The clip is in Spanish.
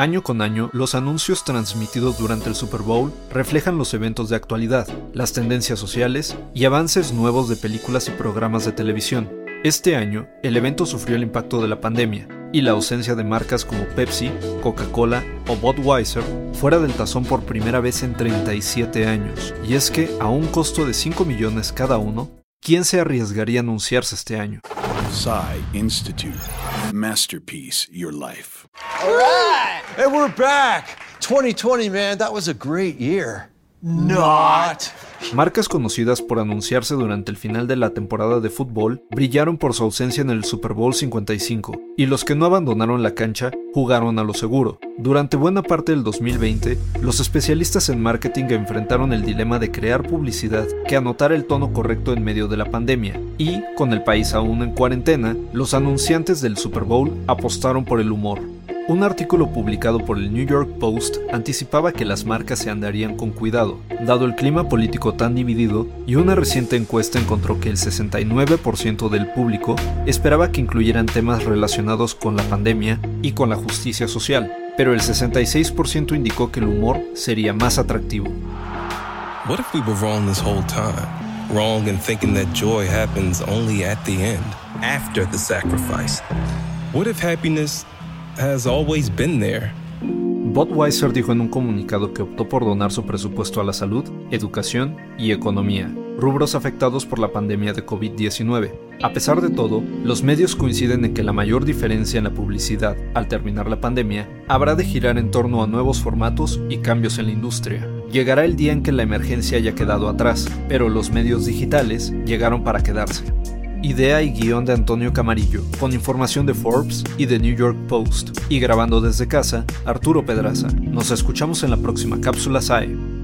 Año con año, los anuncios transmitidos durante el Super Bowl reflejan los eventos de actualidad, las tendencias sociales y avances nuevos de películas y programas de televisión. Este año, el evento sufrió el impacto de la pandemia y la ausencia de marcas como Pepsi, Coca-Cola o Budweiser fuera del tazón por primera vez en 37 años. Y es que, a un costo de 5 millones cada uno, ¿quién se arriesgaría a anunciarse este año? Institute. Masterpiece Your Life. All right. And we're back. 2020, man, that was a great year. Not. Marcas conocidas por anunciarse durante el final de la temporada de fútbol brillaron por su ausencia en el Super Bowl 55, y los que no abandonaron la cancha jugaron a lo seguro. Durante buena parte del 2020, los especialistas en marketing enfrentaron el dilema de crear publicidad que anotara el tono correcto en medio de la pandemia, y, con el país aún en cuarentena, los anunciantes del Super Bowl apostaron por el humor. Un artículo publicado por el New York Post anticipaba que las marcas se andarían con cuidado, dado el clima político tan dividido, y una reciente encuesta encontró que el 69% del público esperaba que incluyeran temas relacionados con la pandemia y con la justicia social, pero el 66% indicó que el humor sería más atractivo. What if we were wrong this whole time? Wrong in thinking that joy happens only at the end, after the sacrifice. What if happiness Budweiser dijo en un comunicado que optó por donar su presupuesto a la salud, educación y economía, rubros afectados por la pandemia de COVID-19. A pesar de todo, los medios coinciden en que la mayor diferencia en la publicidad al terminar la pandemia habrá de girar en torno a nuevos formatos y cambios en la industria. Llegará el día en que la emergencia haya quedado atrás, pero los medios digitales llegaron para quedarse. Idea y guion de Antonio Camarillo, con información de Forbes y de New York Post. Y grabando desde casa, Arturo Pedraza. Nos escuchamos en la próxima cápsula SAE.